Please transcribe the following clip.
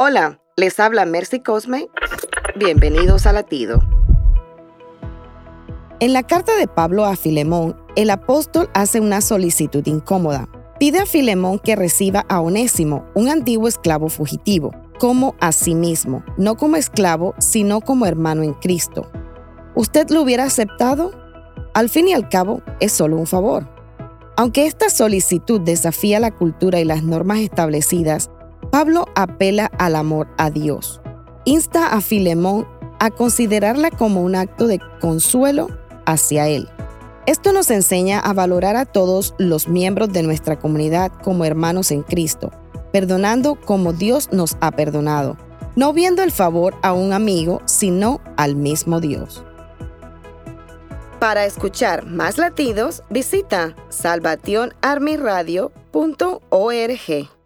Hola, les habla Mercy Cosme. Bienvenidos a Latido. En la carta de Pablo a Filemón, el apóstol hace una solicitud incómoda. Pide a Filemón que reciba a Onésimo, un antiguo esclavo fugitivo, como a sí mismo, no como esclavo, sino como hermano en Cristo. ¿Usted lo hubiera aceptado? Al fin y al cabo, es solo un favor. Aunque esta solicitud desafía la cultura y las normas establecidas, Pablo apela al amor a Dios. Insta a Filemón a considerarla como un acto de consuelo hacia él. Esto nos enseña a valorar a todos los miembros de nuestra comunidad como hermanos en Cristo, perdonando como Dios nos ha perdonado, no viendo el favor a un amigo, sino al mismo Dios. Para escuchar más latidos, visita salvationarmyradio.org.